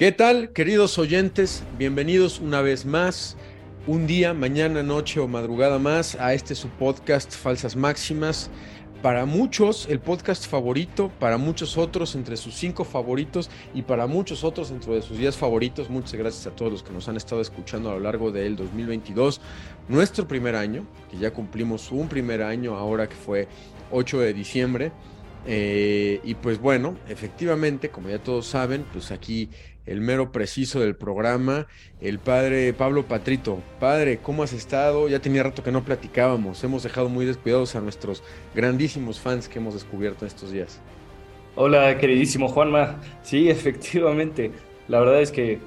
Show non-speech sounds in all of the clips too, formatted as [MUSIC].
¿Qué tal, queridos oyentes? Bienvenidos una vez más, un día, mañana, noche o madrugada más a este su podcast Falsas Máximas. Para muchos, el podcast favorito, para muchos otros, entre sus cinco favoritos y para muchos otros, dentro de sus días favoritos. Muchas gracias a todos los que nos han estado escuchando a lo largo del 2022, nuestro primer año, que ya cumplimos un primer año ahora que fue 8 de diciembre. Eh, y pues bueno, efectivamente, como ya todos saben, pues aquí el mero preciso del programa, el padre Pablo Patrito. Padre, ¿cómo has estado? Ya tenía rato que no platicábamos. Hemos dejado muy descuidados a nuestros grandísimos fans que hemos descubierto estos días. Hola, queridísimo Juanma. Sí, [LAUGHS] efectivamente. La verdad es que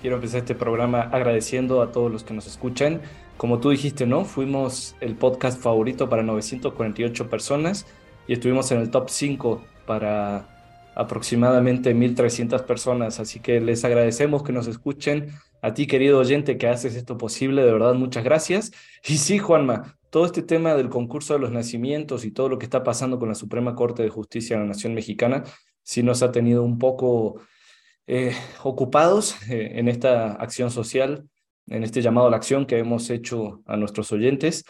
quiero empezar este programa agradeciendo a todos los que nos escuchan. Como tú dijiste, ¿no? Fuimos el podcast favorito para 948 personas y estuvimos en el top 5 para aproximadamente 1.300 personas. Así que les agradecemos que nos escuchen. A ti, querido oyente, que haces esto posible, de verdad, muchas gracias. Y sí, Juanma, todo este tema del concurso de los nacimientos y todo lo que está pasando con la Suprema Corte de Justicia de la Nación Mexicana, sí nos ha tenido un poco eh, ocupados eh, en esta acción social, en este llamado a la acción que hemos hecho a nuestros oyentes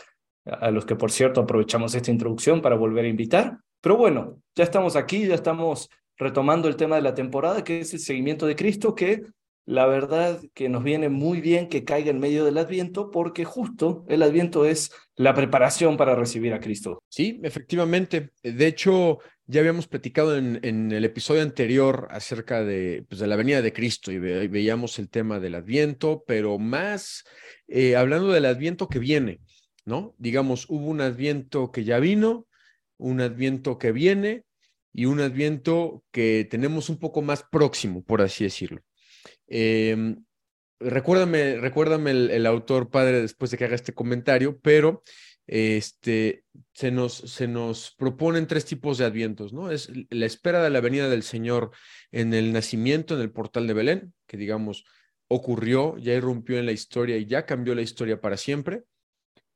a los que por cierto aprovechamos esta introducción para volver a invitar. Pero bueno, ya estamos aquí, ya estamos retomando el tema de la temporada, que es el seguimiento de Cristo, que la verdad que nos viene muy bien que caiga en medio del Adviento, porque justo el Adviento es la preparación para recibir a Cristo. Sí, efectivamente. De hecho, ya habíamos platicado en, el episodio anterior acerca de, pues, de la venida de Cristo y, veíamos el tema del Adviento, pero más eh, hablando del Adviento que viene. ¿no? Digamos, hubo un adviento que ya vino, un adviento que viene y un adviento que tenemos un poco más próximo, por así decirlo. Em, recuérdame, recuérdame el, autor padre después de que haga este comentario, pero este, se, nos, se nos proponen tres tipos de advientos, ¿no? Es la espera de la venida del Señor en el nacimiento, en el portal de Belén, que digamos ocurrió, ya irrumpió en la historia y ya cambió la historia para siempre.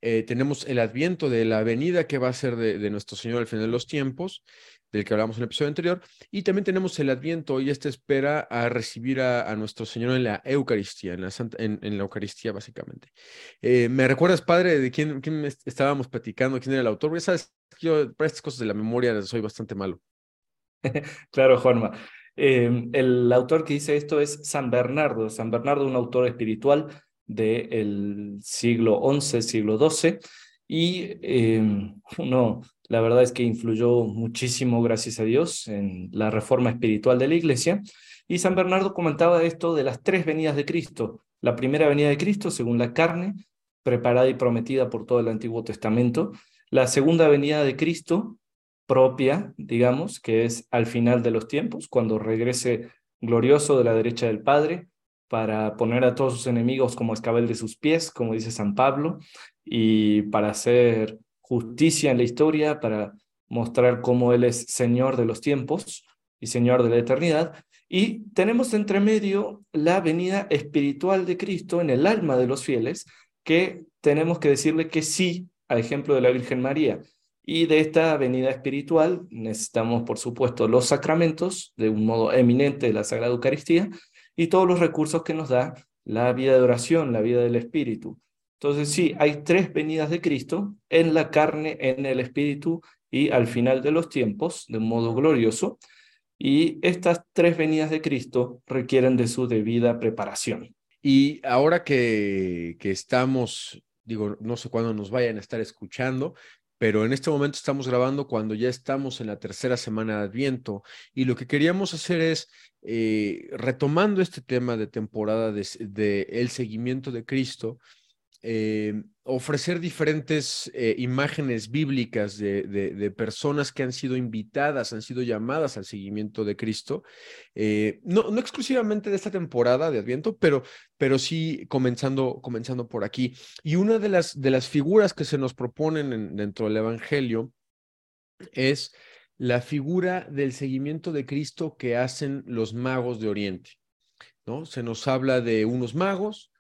Eh, tenemos el adviento de la venida que va a ser de, nuestro Señor al final de los tiempos, del que hablamos en el episodio anterior, y también tenemos el adviento y esta espera a recibir a, nuestro Señor en la Eucaristía, en la, Eucaristía básicamente. Eh, ¿Me recuerdas, Padre, de quién, quién, estábamos platicando, quién era el autor? Ya sabes, yo para estas cosas de la memoria soy bastante malo. [LAUGHS] claro, Juanma. Em, el autor que dice esto es San Bernardo. San Bernardo, un autor espiritual del siglo XI, siglo XII, y em, uno, la verdad es que influyó muchísimo, gracias a Dios, en la reforma espiritual de la iglesia. Y San Bernardo comentaba esto de las tres venidas de Cristo. La primera venida de Cristo, según la carne, preparada y prometida por todo el Antiguo Testamento. La segunda venida de Cristo, propia, digamos, que es al final de los tiempos, cuando regrese glorioso de la derecha del Padre, para poner a todos sus enemigos como escabel de sus pies, como dice San Pablo, y para hacer justicia en la historia, para mostrar cómo Él es Señor de los tiempos y Señor de la eternidad. Y tenemos entre medio la venida espiritual de Cristo en el alma de los fieles, que tenemos que decirle que sí, a ejemplo de la Virgen María. Y de esta venida espiritual necesitamos, por supuesto, los sacramentos, de un modo eminente la Sagrada Eucaristía, y todos los recursos que nos da la vida de oración, la vida del Espíritu. Entonces sí, hay tres venidas de Cristo en la carne, en el Espíritu y al final de los tiempos, de modo glorioso. Y estas tres venidas de Cristo requieren de su debida preparación. Y ahora que, estamos, digo, no sé cuándo nos vayan a estar escuchando, pero en este momento estamos grabando cuando ya estamos en la tercera semana de Adviento y lo que queríamos hacer es, eh, retomando este tema de temporada de, el seguimiento de Cristo, eh, ofrecer diferentes eh, imágenes bíblicas de, personas que han sido invitadas, han sido llamadas al seguimiento de Cristo, eh, no, exclusivamente de esta temporada de Adviento, pero, sí comenzando, comenzando por aquí. Y una de las, de las figuras que se nos proponen dentro del Evangelio es la figura del seguimiento de Cristo que hacen los magos de Oriente. ¿no? Se nos habla de unos magos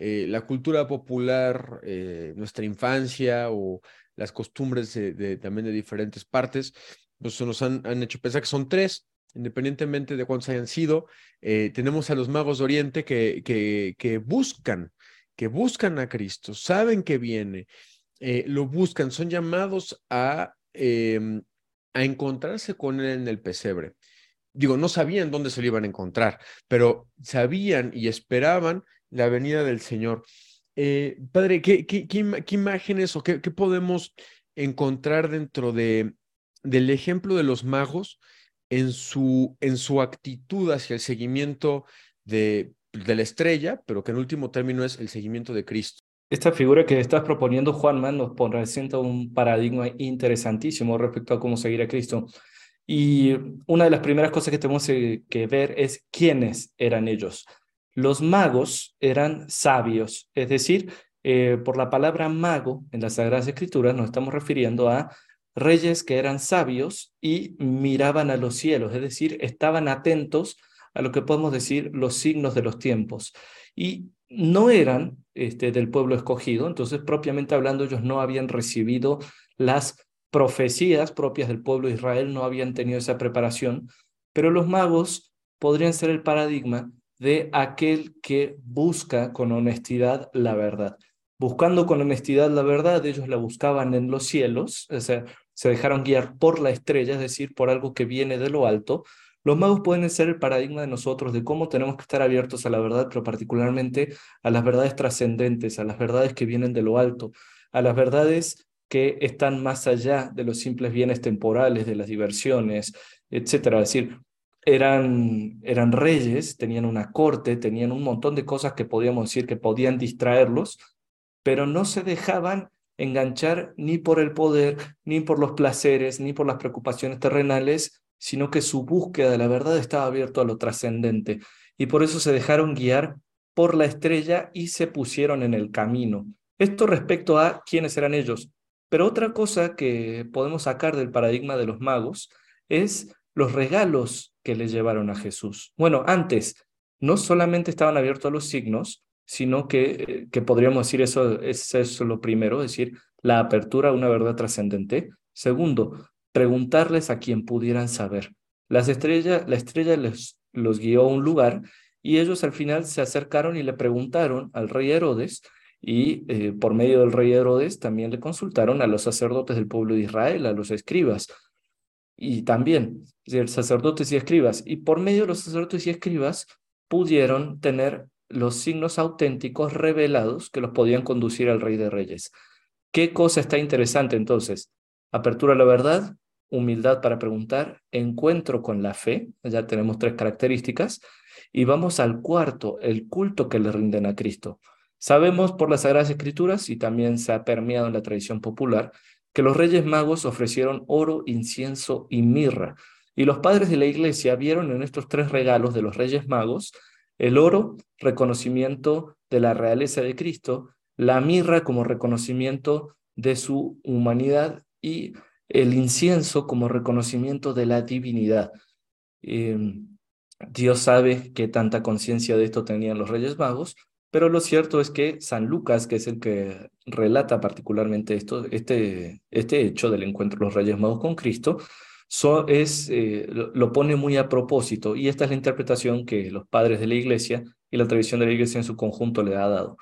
eh, la cultura popular, eh, nuestra infancia o las costumbres de, también de diferentes partes, pues nos han, han, hecho pensar que son tres, independientemente de cuántos hayan sido, eh, tenemos a los magos de Oriente que, que, que buscan, que buscan a Cristo, saben que viene, lo buscan, son llamados a, em, a encontrarse con él en el pesebre. Digo, no sabían dónde se lo iban a encontrar, pero sabían y esperaban la venida del Señor. Eh, padre, ¿qué, imágenes o qué, podemos encontrar dentro de, del ejemplo de los magos en su, actitud hacia el seguimiento de, la estrella, pero que en último término es el seguimiento de Cristo? Esta figura que estás proponiendo, Juanman, nos presenta un paradigma interesantísimo respecto a cómo seguir a Cristo. Y una de las primeras cosas que tenemos que ver es quiénes eran ellos. Los magos eran sabios, es decir, eh, por la palabra mago en las Sagradas Escrituras nos estamos refiriendo a reyes que eran sabios y miraban a los cielos, es decir, estaban atentos a lo que podemos decir los signos de los tiempos. Y no eran este, del pueblo escogido, entonces propiamente hablando ellos no habían recibido las profecías propias del pueblo de Israel, no habían tenido esa preparación, pero los magos podrían ser el paradigma de aquel que busca con honestidad la verdad. Buscando con honestidad la verdad, ellos la buscaban en los cielos, o sea, se dejaron guiar por la estrella, es decir, por algo que viene de lo alto, los magos pueden ser el paradigma de nosotros de cómo tenemos que estar abiertos a la verdad, pero particularmente a las verdades trascendentes, a las verdades que vienen de lo alto, a las verdades que están más allá de los simples bienes temporales, de las diversiones, etcétera. Es decir, eran, eran reyes, tenían una corte, tenían un montón de cosas que podíamos decir que podían distraerlos, pero no se dejaban enganchar ni por el poder, ni por los placeres, ni por las preocupaciones terrenales, sino que su búsqueda de la verdad estaba abierto a lo trascendente y por eso se dejaron guiar por la estrella y se pusieron en el camino. Esto respecto a quiénes eran ellos. Pero otra cosa que podemos sacar del paradigma de los magos es los regalos que le llevaron a Jesús. Bueno, antes no solamente estaban abiertos a los signos, sino que, eh, que podríamos decir eso es eso lo primero, es decir, la apertura a una verdad trascendente. Segundo, preguntarles a quien pudieran saber. Las estrellas, la estrella les, los guió a un lugar y ellos al final se acercaron y le preguntaron al rey Herodes y eh, por medio del rey Herodes también le consultaron a los sacerdotes del pueblo de Israel, a los escribas y también sacerdotes y escribas. Y por medio de los sacerdotes y escribas pudieron tener los signos auténticos revelados que los podían conducir al rey de reyes. ¿Qué cosa está interesante entonces? Apertura a la verdad, humildad para preguntar, encuentro con la fe, ya tenemos tres características, y vamos al cuarto, el culto que le rinden a Cristo. Sabemos por las Sagradas Escrituras, y también se ha permeado en la tradición popular, que los reyes magos ofrecieron oro, incienso y mirra. Y los padres de la iglesia vieron en estos tres regalos de los reyes magos el oro, reconocimiento de la realeza de Cristo, la mirra como reconocimiento de su humanidad y el incienso como reconocimiento de la divinidad. Em, Dios sabe que tanta conciencia de esto tenían los Reyes Magos, pero lo cierto es que San Lucas, que es el que relata particularmente esto, este, este hecho del encuentro de los Reyes Magos con Cristo, es, eh, lo, pone muy a propósito y esta es la interpretación que los padres de la Iglesia y la tradición de la Iglesia en su conjunto le ha dado.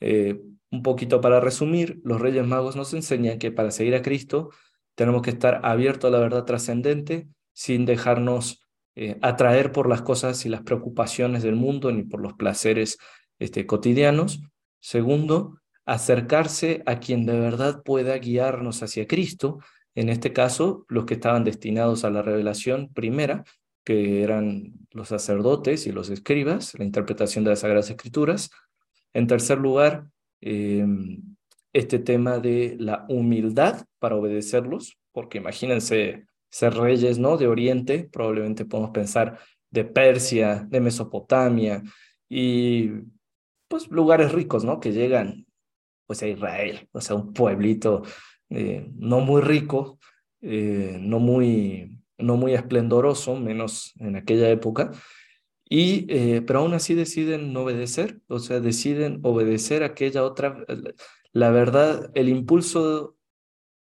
Eh, un poquito para resumir, los Reyes Magos nos enseñan que para seguir a Cristo tenemos que estar abiertos a la verdad trascendente sin dejarnos eh, atraer por las cosas y las preocupaciones del mundo ni por los placeres este, cotidianos. Segundo, acercarse a quien de verdad pueda guiarnos hacia Cristo, en este caso los que estaban destinados a la revelación primera, que eran los sacerdotes y los escribas, la interpretación de las Sagradas Escrituras. En tercer lugar, Em, este tema de la humildad para obedecerlos, porque imagínense ser reyes ¿no? de Oriente, probablemente podemos pensar de Persia, de Mesopotamia y pues lugares ricos ¿no? que llegan pues a Israel, o sea, un pueblito eh, no muy rico, eh, no, muy, no muy esplendoroso, menos en aquella época, y, eh, pero aún así deciden no obedecer, o sea, deciden obedecer aquella otra, la verdad, el impulso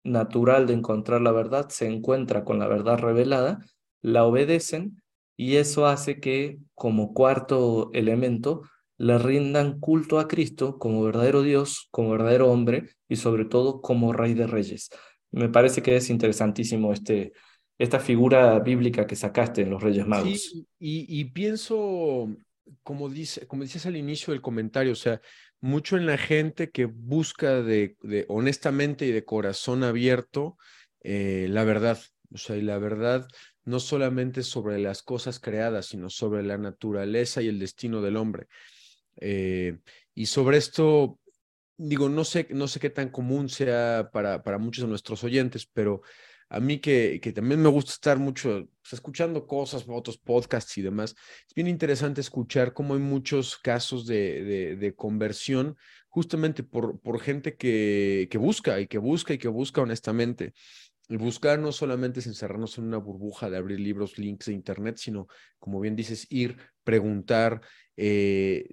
natural de encontrar la verdad se encuentra con la verdad revelada la obedecen y eso hace que como cuarto elemento le rindan culto a Cristo como verdadero Dios, como verdadero hombre y sobre todo como rey de reyes. Me parece que es interesantísimo este, esta figura bíblica que sacaste en los Reyes Magos. Sí, y, pienso, como, dice, como dices al inicio del comentario, o sea, mucho en la gente que busca de, de honestamente y de corazón abierto eh, la verdad, o sea, y la verdad no solamente sobre las cosas creadas, sino sobre la naturaleza y el destino del hombre. Eh, y sobre esto, digo, no sé, no sé qué tan común sea para, para muchos de nuestros oyentes, pero a mí que, que también me gusta estar mucho pues, escuchando cosas, otros podcasts y demás, es bien interesante escuchar cómo hay muchos casos de, de, conversión justamente por, por gente que, que busca y que busca y que busca honestamente. Y buscar no solamente es encerrarnos en una burbuja de abrir libros, links de internet, sino, como bien dices, ir, preguntar. Eh,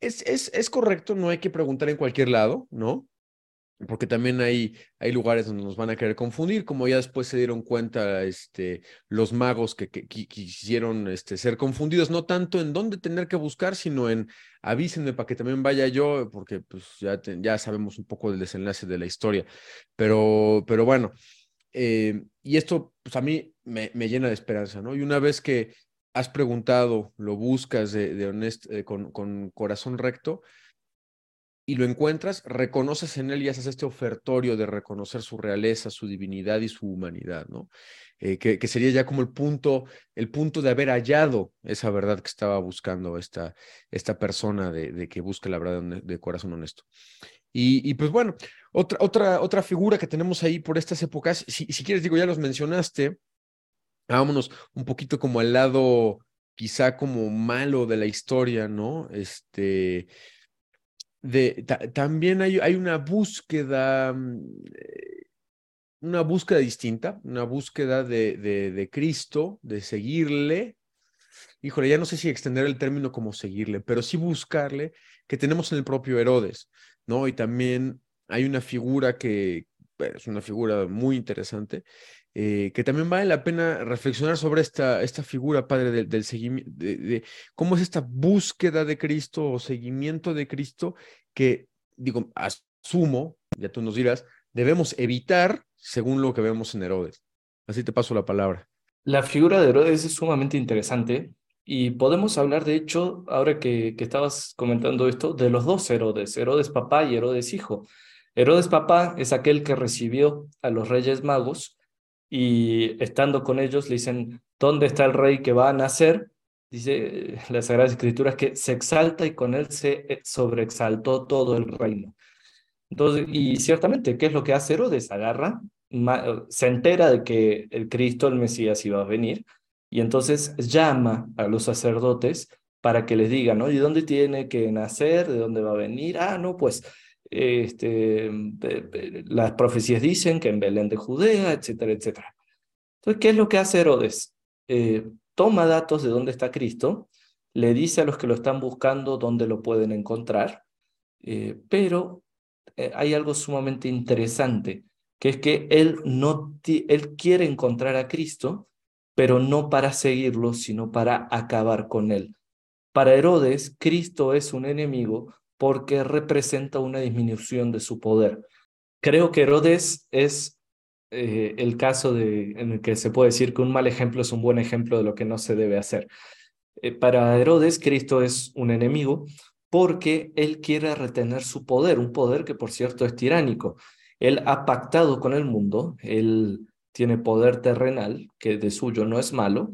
es, es, es, correcto, no hay que preguntar en cualquier lado, ¿no? Porque también hay, hay lugares donde nos van a querer confundir, como ya después se dieron cuenta este, los magos que, quisieron este, ser confundidos, no tanto en dónde tener que buscar, sino en avísenme para que también vaya yo, porque pues ya, ya sabemos un poco del desenlace de la historia. Pero, pero bueno, eh, y esto pues a mí me, me, llena de esperanza, ¿no? Y una vez que has preguntado, lo buscas de, eh, con, corazón recto, y lo encuentras, reconoces en él y haces este ofertorio de reconocer su realeza, su divinidad y su humanidad, ¿no? Eh, que, sería ya como el punto, el punto de haber hallado esa verdad que estaba buscando esta, esta persona de, de que busca la verdad de corazón honesto. Y, pues bueno, otra, otra, otra figura que tenemos ahí por estas épocas, si, si quieres, digo, ya los mencionaste, vámonos un poquito como al lado quizá como malo de la historia, ¿no? Este, de, también hay, hay una búsqueda, mm, eh, una búsqueda distinta, una búsqueda de, de, de, Cristo, de seguirle. Híjole, ya no sé si extender el término como seguirle, pero sí buscarle, que tenemos en el propio Herodes, ¿no? Y también hay una figura que es una figura muy interesante, eh, que también vale la pena reflexionar sobre esta, esta figura, Padre, del, del seguimiento, de, cómo es esta búsqueda de Cristo o seguimiento de Cristo que, digo, asumo, ya tú nos dirás, debemos evitar según lo que vemos en Herodes. Así te paso la palabra. La figura de Herodes es sumamente interesante y podemos hablar, de hecho, ahora que, que estabas comentando esto, de los dos Herodes, Herodes papá y Herodes hijo. Herodes papá es aquel que recibió a los reyes magos y estando con ellos le dicen, ¿dónde está el rey que va a nacer? Dice la Sagrada Escritura que se exalta y con él se eh, sobreexaltó todo el reino. Entonces, y ciertamente, ¿qué es lo que hace Herodes? Agarra, se entera de que el Cristo, el Mesías, iba a venir, y entonces llama a los sacerdotes para que les digan, ¿no? ¿Y dónde tiene que nacer? ¿De dónde va a venir? Ah, no, pues este, las profecías dicen que en Belén de Judea, etcétera, etcétera. Entonces, ¿qué es lo que hace Herodes? Eh, toma datos de dónde está Cristo, le dice a los que lo están buscando dónde lo pueden encontrar, eh, pero eh, hay algo sumamente interesante, que es que él, no él quiere encontrar a Cristo, pero no para seguirlo, sino para acabar con él. Para Herodes, Cristo es un enemigo porque representa una disminución de su poder. Creo que Herodes es eh, el caso de, en el que se puede decir que un mal ejemplo es un buen ejemplo de lo que no se debe hacer. Eh, para Herodes, Cristo es un enemigo porque él quiere retener su poder, un poder que por cierto es tiránico. Él ha pactado con el mundo, él tiene poder terrenal, que de suyo no es malo,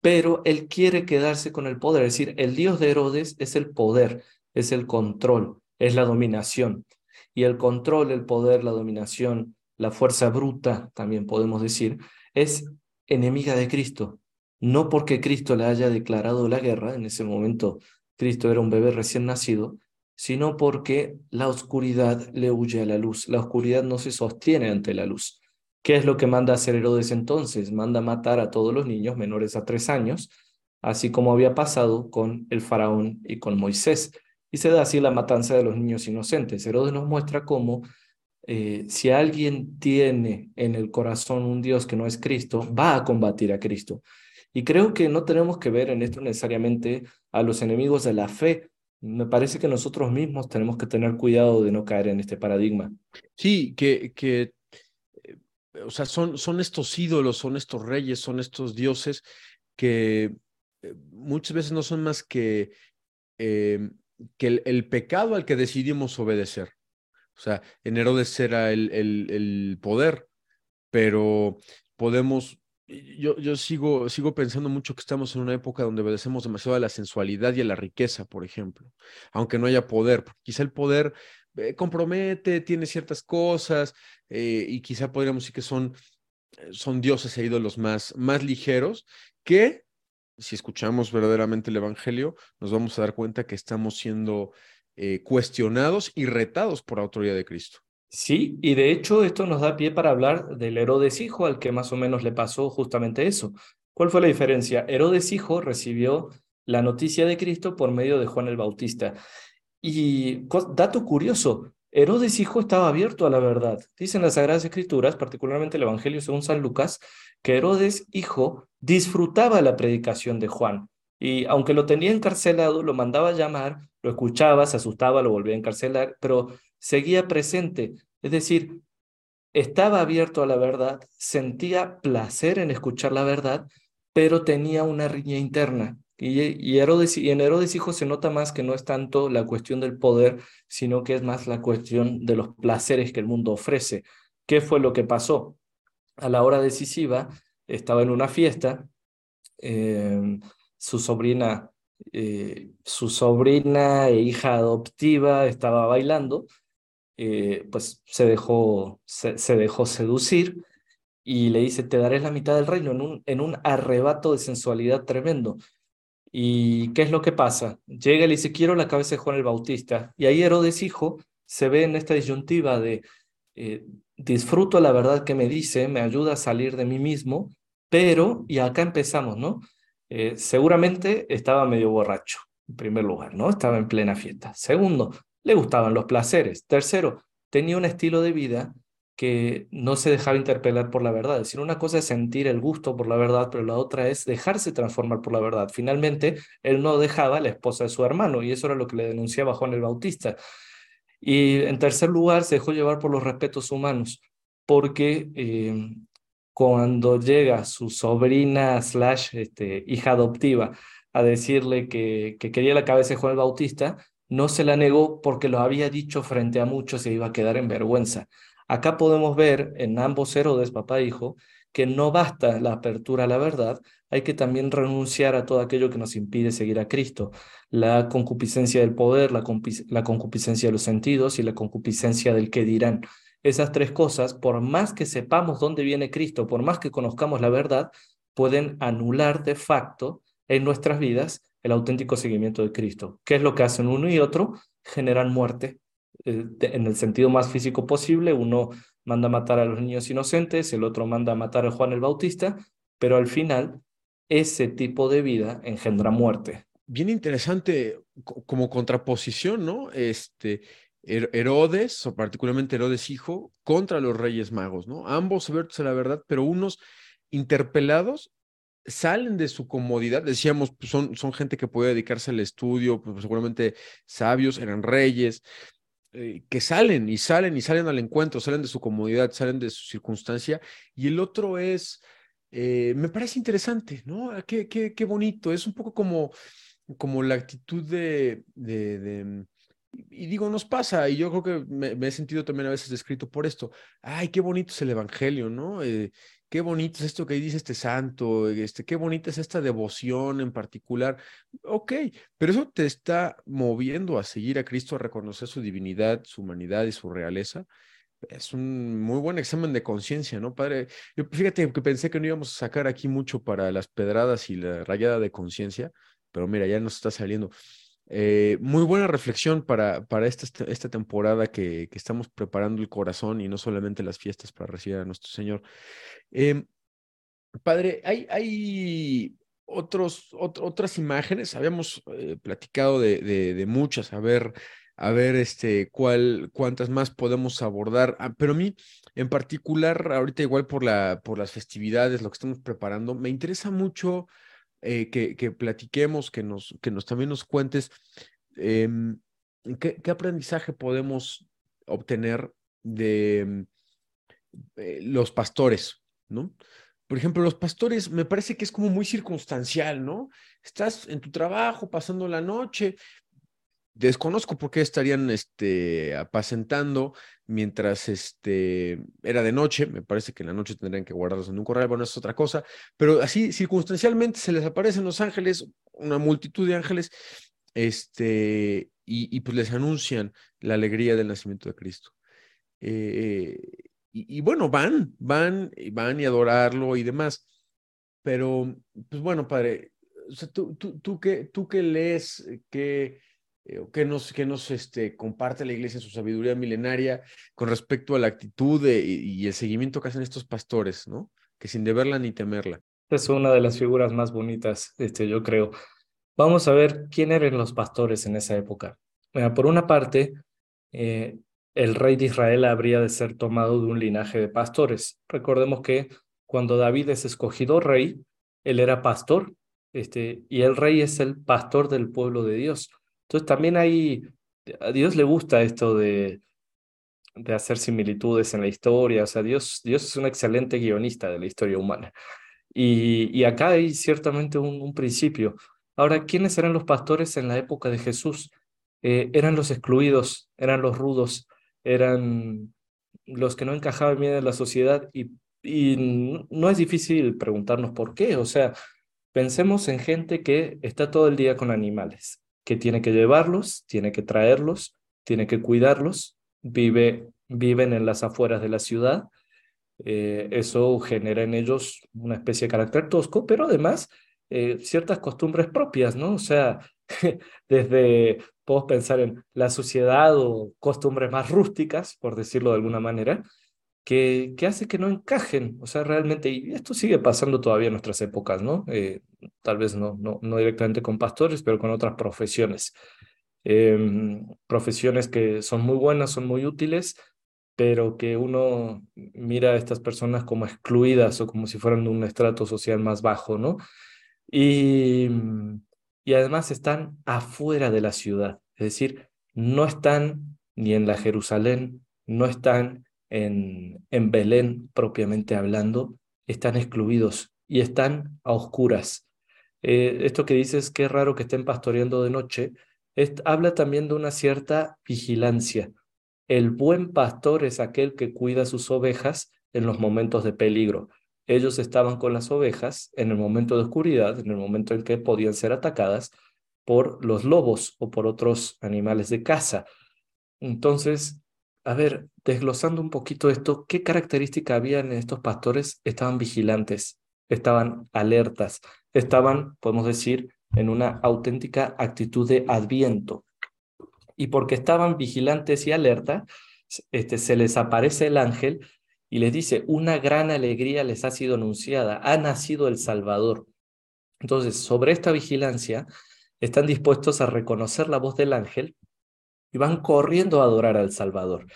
pero él quiere quedarse con el poder, es decir, el Dios de Herodes es el poder, es el control, es la dominación. Y el control, el poder, la dominación, la fuerza bruta, también podemos decir, es enemiga de Cristo. No porque Cristo le haya declarado la guerra, en ese momento Cristo era un bebé recién nacido, sino porque la oscuridad le huye a la luz. La oscuridad no se sostiene ante la luz. ¿Qué es lo que manda hacer Herodes entonces? Manda matar a todos los niños menores a tres años, así como había pasado con el faraón y con Moisés y se da así la matanza de los niños inocentes. Herodes nos muestra cómo eh, si alguien tiene en el corazón un Dios que no es Cristo, va a combatir a Cristo. Y creo que no tenemos que ver en esto necesariamente a los enemigos de la fe. Me parece que nosotros mismos tenemos que tener cuidado de no caer en este paradigma. Sí, que, que eh, o sea, son, son estos ídolos, son estos reyes, son estos dioses que eh, muchas veces no son más que, que el, pecado al que decidimos obedecer. O sea, en Herodes era el, el, poder, pero podemos yo, yo sigo, sigo pensando mucho que estamos en una época donde obedecemos demasiado a la sensualidad y a la riqueza, por ejemplo, aunque no haya poder. Quizá el poder eh, compromete, tiene ciertas cosas eh, y quizá podríamos decir que son, eh, son dioses e ídolos más, más ligeros que, si escuchamos verdaderamente el Evangelio, nos vamos a dar cuenta que estamos siendo cuestionados y retados por la autoridad de Cristo. Sí, y de hecho esto nos da pie para hablar del Herodes hijo al que más o menos le pasó justamente eso. ¿Cuál fue la diferencia? Herodes hijo recibió la noticia de Cristo por medio de Juan el Bautista. Y dato curioso, Herodes hijo estaba abierto a la verdad. Dicen las Sagradas Escrituras, particularmente el Evangelio según San Lucas, que Herodes hijo disfrutaba la predicación de Juan. Y aunque lo tenía encarcelado, lo mandaba a llamar, lo escuchaba, se asustaba, lo volvía a encarcelar, pero seguía presente, es decir, estaba abierto a la verdad, sentía placer en escuchar la verdad, pero tenía una riña interna. Y, Herodes, en Herodes Hijo se nota más que no es tanto la cuestión del poder, sino que es más la cuestión de los placeres que el mundo ofrece. ¿Qué fue lo que pasó? A la hora decisiva, estaba en una fiesta, em, su sobrina, eh, su sobrina e hija adoptiva estaba bailando eh, pues se dejó, se, dejó seducir y le dice, te daré la mitad del reino en un, en un arrebato de sensualidad tremendo. ¿Y qué es lo que pasa? Llega y le dice, quiero la cabeza de Juan el Bautista. Y ahí Herodes hijo se ve en esta disyuntiva de, eh, disfruto la verdad que me dice, me ayuda a salir de mí mismo, pero, y acá empezamos, ¿no? Eh, seguramente estaba medio borracho, en primer lugar, ¿no? Estaba en plena fiesta. Segundo, le gustaban los placeres. Tercero, tenía un estilo de vida que no se dejaba interpelar por la verdad. Es decir, una cosa es sentir el gusto por la verdad, pero la otra es dejarse transformar por la verdad. Finalmente, él no dejaba a la esposa de su hermano y eso era lo que le denunciaba Juan el Bautista. Y en tercer lugar, se dejó llevar por los respetos humanos, porque eh, cuando llega su sobrina slash este, hija adoptiva a decirle que, que quería la cabeza de Juan el Bautista, no se la negó porque lo había dicho frente a muchos y iba a quedar en vergüenza. Acá podemos ver en ambos Herodes, papá e hijo, que no basta la apertura a la verdad, hay que también renunciar a todo aquello que nos impide seguir a Cristo. La concupiscencia del poder, la, concupiscencia de los sentidos y la concupiscencia del que dirán. Esas tres cosas, por más que sepamos dónde viene Cristo, por más que conozcamos la verdad, pueden anular de facto en nuestras vidas el auténtico seguimiento de Cristo. ¿Qué es lo que hacen uno y otro? Generan muerte eh, en el sentido más físico posible. Uno manda a matar a los niños inocentes, el otro manda a matar a Juan el Bautista, pero al final ese tipo de vida engendra muerte. Bien interesante como contraposición, ¿no? Este, Herodes, o particularmente Herodes hijo, contra los reyes magos, ¿no? Ambos abiertos a la verdad, pero unos interpelados salen de su comodidad, decíamos, pues, son, son gente que puede dedicarse al estudio, pues seguramente sabios, eran reyes, eh, que salen y salen y salen al encuentro, salen de su comodidad, salen de su circunstancia, y el otro es, eh, me parece interesante, ¿no? Ah, qué, qué, qué, bonito, es un poco como, como la actitud de, de, y digo, nos pasa, y yo creo que me, he sentido también a veces descrito por esto, ay, qué bonito es el Evangelio, ¿no? Eh, qué bonito es esto que dice este santo, este, qué bonita es esta devoción en particular. Ok, pero eso te está moviendo a seguir a Cristo, a reconocer su divinidad, su humanidad y su realeza. Es un muy buen examen de conciencia, ¿no, padre? Fíjate que pensé que no íbamos a sacar aquí mucho para las pedradas y la rayada de conciencia, pero mira, ya nos está saliendo. Eh, muy buena reflexión para, para esta, esta temporada que, que, estamos preparando el corazón y no solamente las fiestas para recibir a nuestro Señor. Em, padre, hay, hay otros, otras imágenes, habíamos eh, platicado de, de, muchas, a ver, a ver este, cuál, cuántas más podemos abordar. Ah, pero a mí, en particular, ahorita igual por, la, por las festividades, lo que estamos preparando, me interesa mucho eh, que, que, platiquemos, que nos, que nos también nos cuentes em, qué, qué, aprendizaje podemos obtener de eh, los pastores, ¿no? Por ejemplo, los pastores me parece que es como muy circunstancial, ¿no? Estás en tu trabajo, pasando la noche, desconozco por qué estarían este, apacentando mientras este, era de noche. Me parece que en la noche tendrían que guardarlos en un corral, bueno, es otra cosa. Pero así, circunstancialmente, se les aparecen los ángeles, una multitud de ángeles, este, y, pues les anuncian la alegría del nacimiento de Cristo. Eh, y, bueno, van, van, y van y adorarlo y demás. Pero, pues bueno, padre, tú, tú, tú, qué, tú qué lees, qué eh, que nos, este, comparte la iglesia su sabiduría milenaria con respecto a la actitud y, el seguimiento que hacen estos pastores, ¿no? Que sin deberla ni temerla. Es una de las figuras más bonitas, este, yo creo. Vamos a ver quién eran los pastores en esa época. por una parte, eh, el rey de Israel habría de ser tomado de un linaje de pastores. Recordemos que cuando David es escogido rey, él era pastor, este, y el rey es el pastor del pueblo de Dios. Entonces también hay, a Dios le gusta esto de, de hacer similitudes en la historia, o sea, Dios, Dios es un excelente guionista de la historia humana. Y, y acá hay ciertamente un, principio. Ahora, ¿quiénes eran los pastores en la época de Jesús? Eh, eran los excluidos, eran los rudos, eran los que no encajaban bien en la sociedad y, y no es difícil preguntarnos por qué. O sea, pensemos en gente que está todo el día con animales, que tiene que llevarlos, tiene que traerlos, tiene que cuidarlos, vive, viven en las afueras de la ciudad. Eh, eso genera en ellos una especie de carácter tosco, pero además eh, ciertas costumbres propias, ¿no? O sea, [LAUGHS] desde, podemos pensar en la sociedad o costumbres más rústicas, por decirlo de alguna manera, que, hace que no encajen, o sea, realmente, y esto sigue pasando todavía en nuestras épocas, ¿no? Eh, tal vez no, no, no directamente con pastores, pero con otras profesiones. Em, profesiones que son muy buenas, son muy útiles, pero que uno mira a estas personas como excluidas o como si fueran de un estrato social más bajo, ¿no? Y, y además están afuera de la ciudad, es decir, no están ni en la Jerusalén, no están en, en Belén propiamente hablando, están excluidos y están a oscuras. Eh, esto que dices es raro que estén pastoreando de noche, habla también de una cierta vigilancia. El buen pastor es aquel que cuida sus ovejas en los momentos de peligro. Ellos estaban con las ovejas en el momento de oscuridad, en el momento en que podían ser atacadas por los lobos o por otros animales de caza. Entonces, a ver, desglosando un poquito esto, ¿qué característica había en estos pastores? Estaban vigilantes, estaban alertas, estaban, podemos decir, en una auténtica actitud de adviento. Y porque estaban vigilantes y alerta, este, se les aparece el ángel y les dice, una gran alegría les ha sido anunciada, ha nacido el Salvador. Entonces, sobre esta vigilancia, están dispuestos a reconocer la voz del ángel y van corriendo a adorar al Salvador.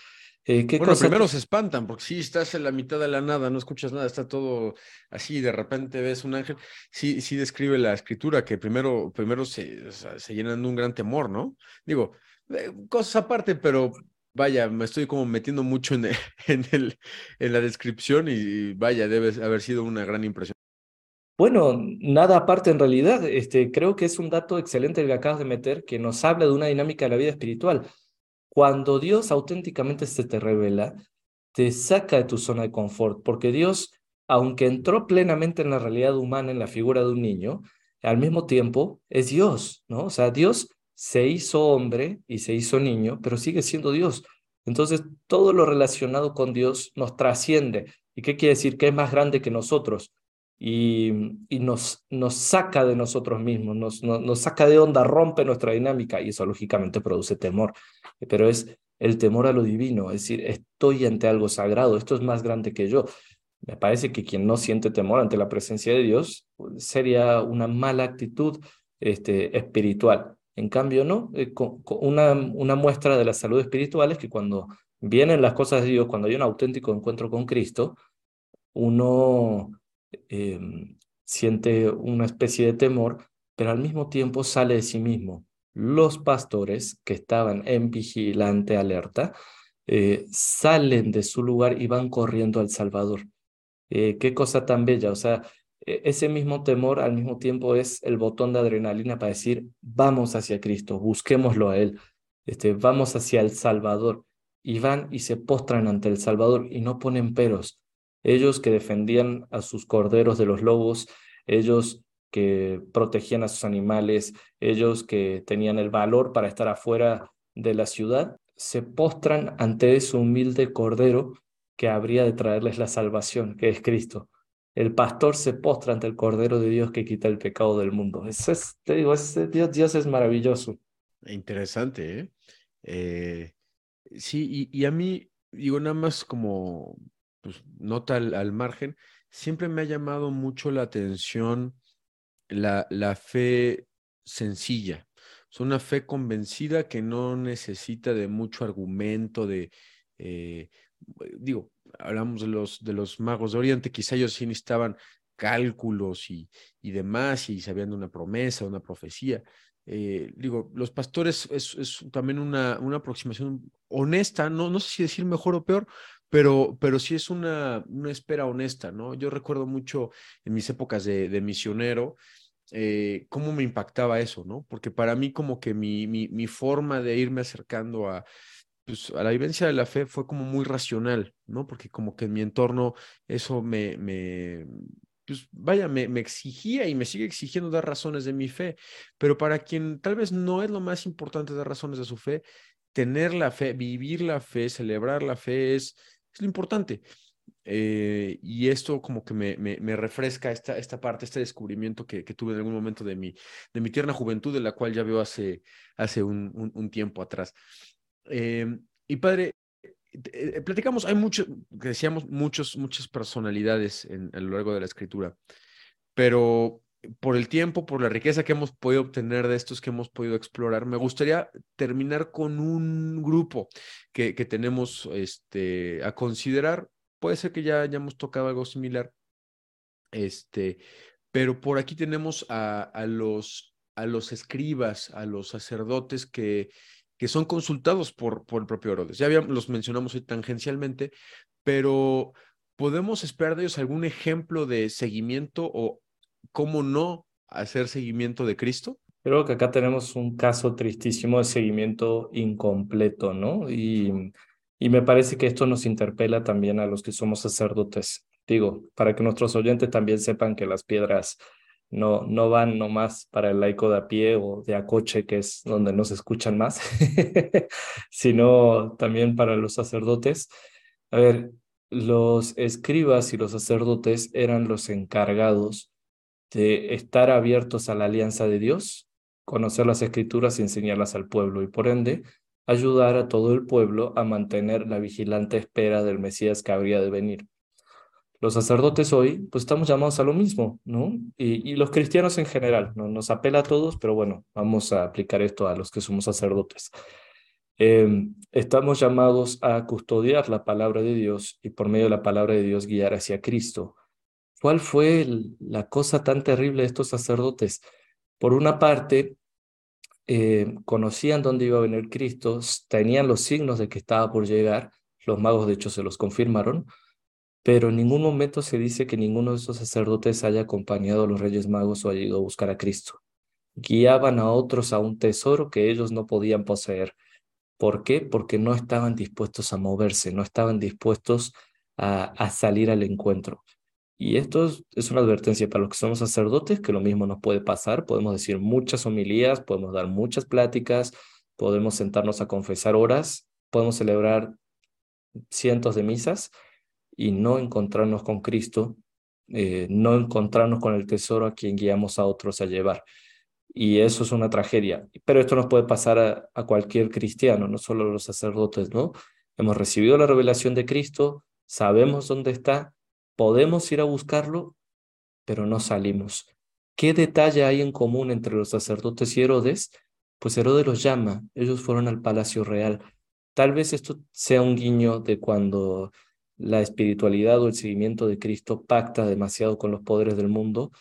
Eh, ¿qué bueno, primero se espantan, porque si estás en la mitad de la nada, no escuchas nada, está todo así, de repente ves un ángel, sí, sí describe la escritura, que primero, primero se, se llenan de un gran temor, ¿no? Digo, eh, cosas aparte, pero vaya, me estoy como metiendo mucho en, [LAUGHS] en, el, en la descripción y vaya, debe haber sido una gran impresión. Bueno, nada aparte en realidad. Este, creo que es un dato excelente el que acabas de meter, que nos habla de una dinámica de la vida espiritual. Cuando Dios auténticamente se te revela, te saca de tu zona de confort, porque Dios, aunque entró plenamente en la realidad humana en la figura de un niño, al mismo tiempo es Dios, ¿no? O sea, Dios se hizo hombre y se hizo niño, pero sigue siendo Dios. Entonces, todo lo relacionado con Dios nos trasciende. ¿Y qué quiere decir? Que es más grande que nosotros y, nos, saca de nosotros mismos, nos, saca de onda, rompe nuestra dinámica y eso lógicamente produce temor, pero es el temor a lo divino, es decir, estoy ante algo sagrado, esto es más grande que yo. Me parece que quien no siente temor ante la presencia de Dios sería una mala actitud este, espiritual. En cambio, no. Eh, una muestra de la salud espiritual es que cuando vienen las cosas de Dios, cuando hay un auténtico encuentro con Cristo, uno em, siente una especie de temor, pero al mismo tiempo sale de sí mismo. Los pastores que estaban en vigilante alerta eh, salen de su lugar y van corriendo al Salvador. Eh, qué cosa tan bella, o sea, e, ese mismo temor al mismo tiempo es el botón de adrenalina para decir, vamos hacia Cristo, busquémoslo a Él, este, vamos hacia el Salvador. Y van y se postran ante el Salvador y no ponen peros. Ellos que defendían a sus corderos de los lobos, ellos que protegían a sus animales, ellos que tenían el valor para estar afuera de la ciudad, se postran ante ese humilde cordero que habría de traerles la salvación, que es Cristo. El pastor se postra ante el Cordero de Dios que quita el pecado del mundo. Es, te digo, Dios, Dios es maravilloso. Interesante, ¿eh? eh sí, y, a mí, digo, nada más como pues, nota al, margen, siempre me ha llamado mucho la atención la, la fe sencilla. Es una fe convencida que no necesita de mucho argumento, de, eh, digo, hablamos de los, de los magos de Oriente, quizá ellos sí necesitaban cálculos y, y demás, y sabían de una promesa, una profecía. Eh, digo, los pastores es, es también una, una, aproximación honesta, no, no sé si decir mejor o peor, pero, pero sí es una, una espera honesta, ¿no? Yo recuerdo mucho en mis épocas de, misionero, eh, cómo me impactaba eso, ¿no? Porque para mí como que mi, mi, mi forma de irme acercando a, pues, a la vivencia de la fe fue como muy racional, ¿no? Porque como que en mi entorno eso me, me pues vaya, me, me, exigía y me sigue exigiendo dar razones de mi fe, pero para quien tal vez no es lo más importante dar razones de su fe, tener la fe, vivir la fe, celebrar la fe es, es lo importante. Eh, y esto como que me, me, refresca esta, esta parte, este descubrimiento que, que, tuve en algún momento de mi, de mi tierna juventud, de la cual ya veo hace, hace un, un, un tiempo atrás. Eh, y padre, eh, platicamos, hay muchos, decíamos, muchos, muchas personalidades en, a lo largo de la escritura, pero por el tiempo, por la riqueza que hemos podido obtener de estos que hemos podido explorar, me gustaría terminar con un grupo que, que tenemos este, a considerar. Puede ser que ya hayamos tocado algo similar, este, pero por aquí tenemos a, a, los, a los escribas, a los sacerdotes que que son consultados por, por el propio Herodes. Ya los mencionamos hoy tangencialmente, pero ¿podemos esperar de ellos algún ejemplo de seguimiento o cómo no hacer seguimiento de Cristo? Creo que acá tenemos un caso tristísimo de seguimiento incompleto, ¿no? Y, y me parece que esto nos interpela también a los que somos sacerdotes. Digo, para que nuestros oyentes también sepan que las piedras no, no van nomás para el laico de a pie o de a coche, que es donde nos escuchan más, [LAUGHS] sino también para los sacerdotes. A ver, los escribas y los sacerdotes eran los encargados de estar abiertos a la alianza de Dios, conocer las escrituras y enseñarlas al pueblo y por ende ayudar a todo el pueblo a mantener la vigilante espera del Mesías que habría de venir los sacerdotes hoy, pues estamos llamados a lo mismo, ¿no? Y, los cristianos en general, ¿no? Nos apela a todos, pero bueno, vamos a aplicar esto a los que somos sacerdotes. Em, estamos llamados a custodiar la palabra de Dios y por medio de la palabra de Dios guiar hacia Cristo. ¿Cuál fue la cosa tan terrible de estos sacerdotes? Por una parte, eh, conocían dónde iba a venir Cristo, tenían los signos de que estaba por llegar, los magos de hecho se los confirmaron, pero en ningún momento se dice que ninguno de esos sacerdotes haya acompañado a los reyes magos o haya ido a buscar a Cristo. Guiaban a otros a un tesoro que ellos no podían poseer. ¿Por qué? Porque no estaban dispuestos a moverse, no estaban dispuestos a, salir al encuentro. Y esto es, una advertencia para los que somos sacerdotes, que lo mismo nos puede pasar. Podemos decir muchas homilías, podemos dar muchas pláticas, podemos sentarnos a confesar horas, podemos celebrar cientos de misas, y no encontrarnos con Cristo, eh, no encontrarnos con el tesoro a quien guiamos a otros a llevar. Y eso es una tragedia. Pero esto nos puede pasar a, cualquier cristiano, no solo a los sacerdotes, ¿no? Hemos recibido la revelación de Cristo, sabemos dónde está, podemos ir a buscarlo, pero no salimos. ¿Qué detalle hay en común entre los sacerdotes y Herodes? pues Herodes los llama, ellos fueron al palacio real. Tal vez esto sea un guiño de cuando la espiritualidad o el seguimiento de Cristo pacta demasiado con los poderes del mundo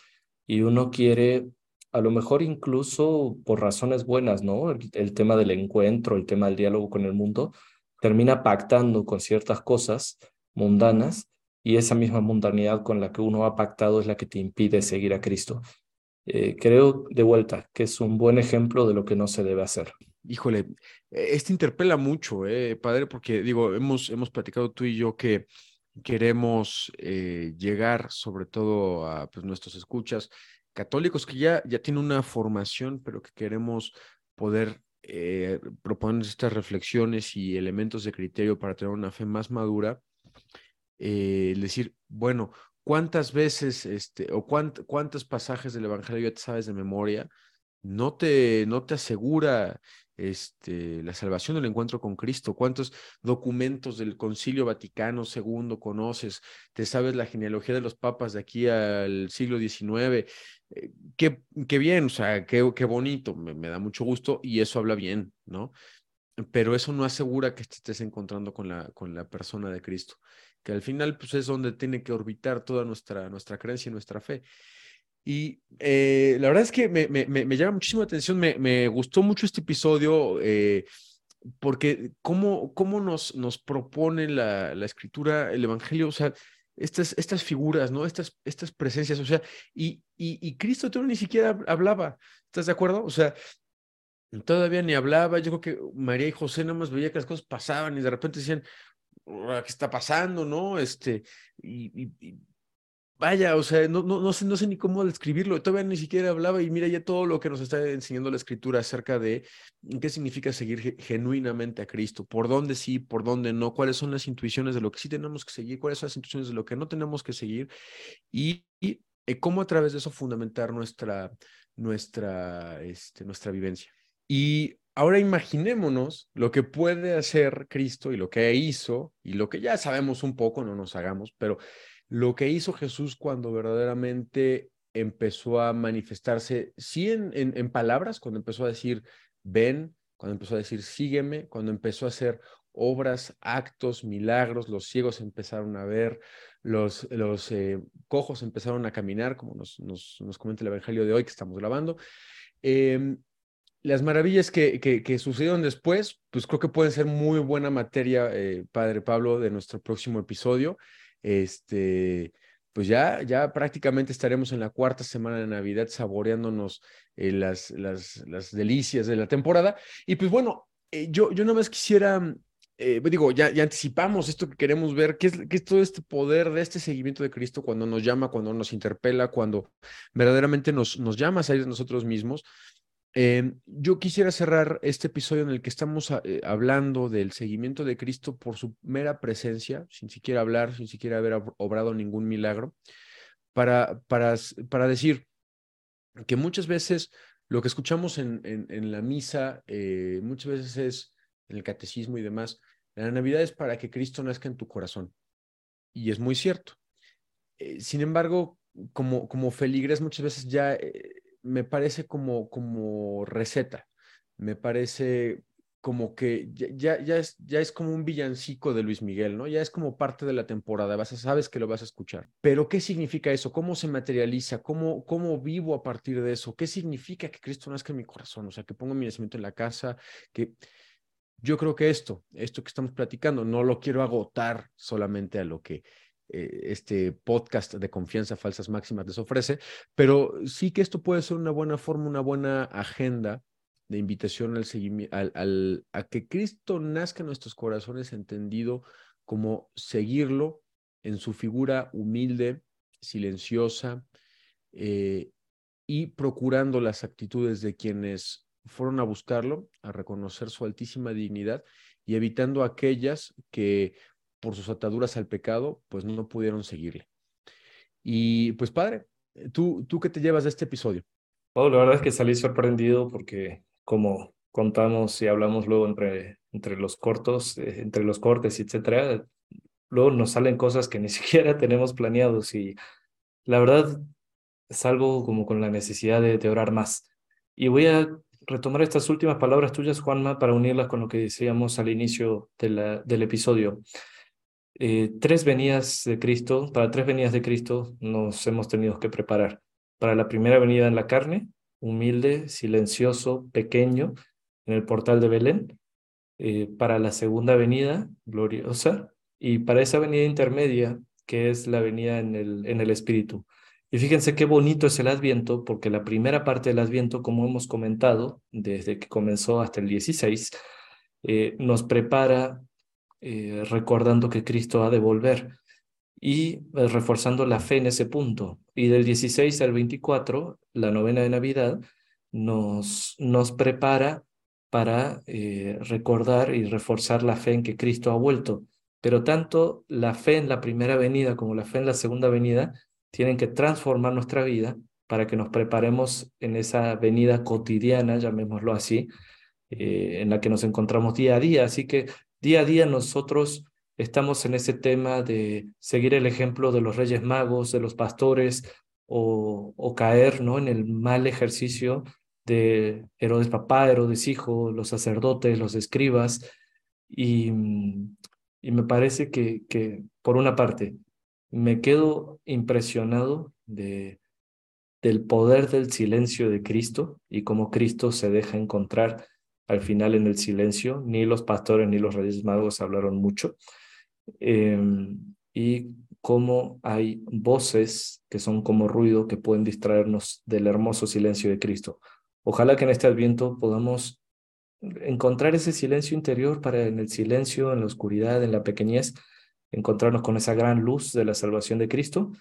y uno quiere, a lo mejor incluso por razones buenas, ¿no? El, tema del encuentro, el tema del diálogo con el mundo, termina pactando con ciertas cosas mundanas y esa misma mundanidad con la que uno ha pactado es la que te impide seguir a Cristo. Eh, creo de vuelta que es un buen ejemplo de lo que no se debe hacer. Híjole, este interpela mucho, eh, padre, porque digo, hemos, hemos platicado tú y yo que queremos eh, llegar sobre todo a pues, nuestros escuchas católicos que ya, ya tienen una formación, pero que queremos poder eh, proponer estas reflexiones y elementos de criterio para tener una fe más madura. Eh, decir, bueno, ¿cuántas veces este, o cuántos pasajes del Evangelio ya te sabes de memoria? No te, no te asegura este, la salvación del encuentro con Cristo, cuántos documentos del Concilio Vaticano II conoces, te sabes la genealogía de los papas de aquí al siglo XIX, eh, qué, qué, bien, o sea, qué, qué bonito, me, me, da mucho gusto y eso habla bien, ¿no? Pero eso no asegura que te estés encontrando con la, con la persona de Cristo, que al final pues, es donde tiene que orbitar toda nuestra, nuestra creencia y nuestra fe. Y eh, la verdad es que me, me, me, llama muchísimo la atención, me, gustó mucho este episodio eh, porque cómo, cómo nos, nos propone la, la, escritura, el Evangelio, o sea, estas, estas figuras, ¿no? Estas, estas presencias, o sea, y, y, y Cristo todavía ni siquiera hablaba, ¿estás de acuerdo? O sea, todavía ni hablaba, yo creo que María y José nada más veía que las cosas pasaban y de repente decían, ¿qué está pasando, no? Este, y, vaya, o sea, no, no, no, sé, no sé ni cómo describirlo, todavía ni siquiera hablaba y mira ya todo lo que nos está enseñando la escritura acerca de qué significa seguir genuinamente a Cristo, por dónde sí, por dónde no, cuáles son las intuiciones de lo que sí tenemos que seguir, cuáles son las intuiciones de lo que no tenemos que seguir y, y eh, cómo a través de eso fundamentar nuestra, nuestra, este, nuestra vivencia. Y ahora imaginémonos lo que puede hacer Cristo y lo que hizo y lo que ya sabemos un poco, no nos hagamos, pero lo que hizo Jesús cuando verdaderamente empezó a manifestarse, sí en, en, palabras, cuando empezó a decir, ven, cuando empezó a decir, sígueme, cuando empezó a hacer obras, actos, milagros, los ciegos empezaron a ver, los, los eh, cojos empezaron a caminar, como nos, nos, nos, comenta el Evangelio de hoy que estamos grabando. Eh, las maravillas que, que, sucedieron después, pues creo que pueden ser muy buena materia, eh, Padre Pablo, de nuestro próximo episodio este, pues ya, ya prácticamente estaremos en la cuarta semana de Navidad saboreándonos eh, las, las, las delicias de la temporada. Y pues bueno, eh, yo, yo nada más quisiera, eh, digo, ya, ya anticipamos esto que queremos ver, qué es, qué es todo este poder de este seguimiento de Cristo cuando nos llama, cuando nos interpela, cuando verdaderamente nos, nos llama a salir de nosotros mismos. Yo quisiera cerrar este episodio en el que estamos eh, hablando del seguimiento de Cristo por su mera presencia, sin siquiera hablar, sin siquiera haber obrado ningún milagro, para, para, para decir que muchas veces lo que escuchamos en, en, la misa, eh, muchas veces es en el catecismo y demás, la Navidad es para que Cristo nazca en tu corazón. Y es muy cierto. Eh, sin embargo, como, como feligres muchas veces ya me parece como, como receta, me parece como que ya, ya, es, ya es como un villancico de Luis Miguel, ¿no? Ya es como parte de la temporada, vas a, sabes que lo vas a escuchar. Pero ¿qué significa eso? ¿Cómo se materializa? ¿Cómo, ¿Cómo vivo a partir de eso? ¿Qué significa que Cristo nazca en mi corazón? O sea, que ponga mi nacimiento en la casa, que yo creo que esto, esto que estamos platicando, no lo quiero agotar solamente a lo que este podcast de confianza falsas máximas les ofrece, pero sí que esto puede ser una buena forma, una buena agenda de invitación al al, a que Cristo nazca en nuestros corazones entendido como seguirlo en su figura humilde, silenciosa eh, y procurando las actitudes de quienes fueron a buscarlo, a reconocer su altísima dignidad y evitando aquellas que por sus ataduras al pecado, pues no pudieron seguirle. Y pues padre, ¿tú, tú qué te llevas de este episodio? Oh, la verdad es que salí sorprendido porque como contamos y hablamos luego entre, entre los cortos, eh, entre los cortes, etcétera, luego nos salen cosas que ni [LAUGHS] siquiera tenemos planeados y la verdad salgo como con la necesidad de, de orar más. Y voy a retomar estas últimas palabras tuyas, Juanma, para unirlas con lo que decíamos al inicio del episodio. Eh, tres venidas de Cristo, para tres venidas de Cristo nos hemos tenido que preparar. Para la primera venida en la carne, humilde, silencioso, pequeño, en el portal de Belén. Eh, para la segunda venida, gloriosa. Y para esa venida intermedia, que es la venida en el, en el Espíritu. Y fíjense qué bonito es el Adviento, porque la primera parte del Adviento, como hemos comentado, desde que comenzó hasta el 16, eh, nos prepara eh, recordando que Cristo ha de volver y eh, reforzando la fe en ese punto. Y del 16 al 24, la novena de Navidad, nos, nos prepara para recordar y reforzar la fe en que Cristo ha vuelto. Pero tanto la fe en la primera venida como la fe en la segunda venida tienen que transformar nuestra vida para que nos preparemos en esa venida cotidiana, llamémoslo así, eh, en la que nos encontramos día a día. Así que día a día nosotros estamos en ese tema de seguir el ejemplo de los reyes magos, de los pastores, o, caer ¿no? en el mal ejercicio de Herodes papá, Herodes hijo, los sacerdotes, los escribas. Y, y me parece que, por una parte, me quedo impresionado de, del poder del silencio de Cristo y cómo Cristo se deja encontrar al final en el silencio. Ni los pastores ni los reyes magos hablaron mucho. Em, y cómo hay voces que son como ruido que pueden distraernos del hermoso silencio de Cristo. Ojalá que en este adviento podamos encontrar ese silencio interior para en el silencio, en la oscuridad, en la pequeñez, encontrarnos con esa gran luz de la salvación de Cristo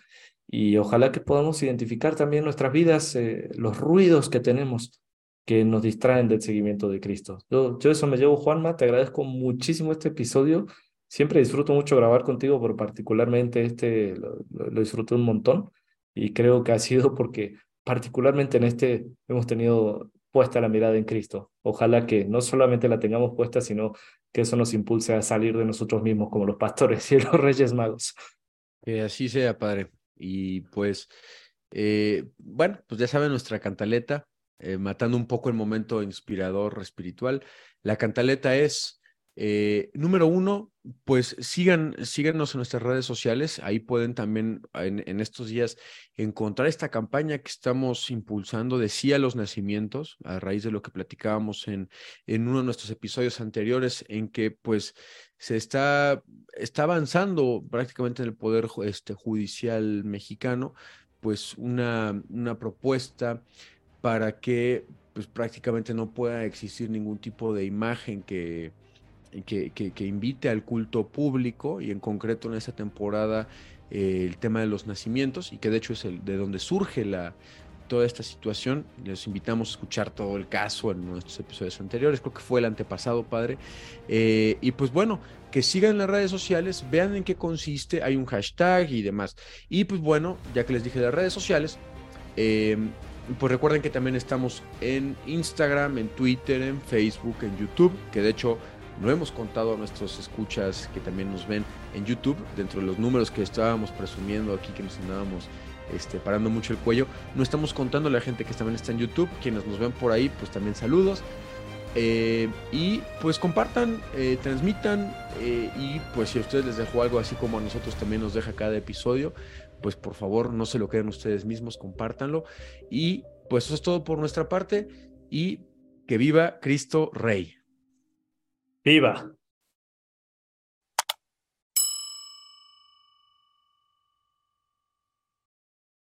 y ojalá que podamos identificar también nuestras vidas, eh, los ruidos que tenemos que nos distraen del seguimiento de Cristo. Yo, yo eso me llevo, Juanma, te agradezco muchísimo este episodio. Siempre disfruto mucho grabar contigo, pero particularmente este lo, lo disfruté un montón y creo que ha sido porque particularmente en este hemos tenido puesta la mirada en Cristo. Ojalá que no solamente la tengamos puesta, sino que eso nos impulse a salir de nosotros mismos como los pastores [LAUGHS] y los reyes magos. Que así sea, Padre. Y pues, eh, bueno, pues ya saben nuestra cantaleta, eh, matando un poco el momento inspirador espiritual. La cantaleta es eh, número uno, pues sigan, síganos en nuestras redes sociales. Ahí pueden también en, estos días encontrar esta campaña que estamos impulsando de sí a los nacimientos, a raíz de lo que platicábamos en, en uno de nuestros episodios anteriores, en que pues se está, está avanzando prácticamente en el Poder este, Judicial mexicano, pues una, una propuesta para que pues prácticamente no pueda existir ningún tipo de imagen que que, invite al culto público y en concreto en esta temporada eh, el tema de los nacimientos y que de hecho es el de donde surge la, toda esta situación. Les invitamos a escuchar todo el caso en nuestros episodios anteriores, creo que fue el antepasado, padre. Eh, y pues bueno, que sigan las redes sociales, vean en qué consiste, hay un hashtag y demás. Y pues bueno, ya que les dije las redes sociales, eh, pues recuerden que también estamos en Instagram, en Twitter, en Facebook, en YouTube, que de hecho no hemos contado a nuestros escuchas que también nos ven en YouTube, dentro de los números que estábamos presumiendo aquí, que nos andábamos este, parando mucho el cuello. No estamos contando a la gente que también está en YouTube, quienes nos ven por ahí, pues también saludos. Eh, y pues compartan, eh, transmitan eh, y pues si a ustedes les dejó algo así como a nosotros también nos deja cada episodio, pues por favor no se lo queden ustedes mismos, compártanlo. Y pues eso es todo por nuestra parte y que viva Cristo Rey. Viva.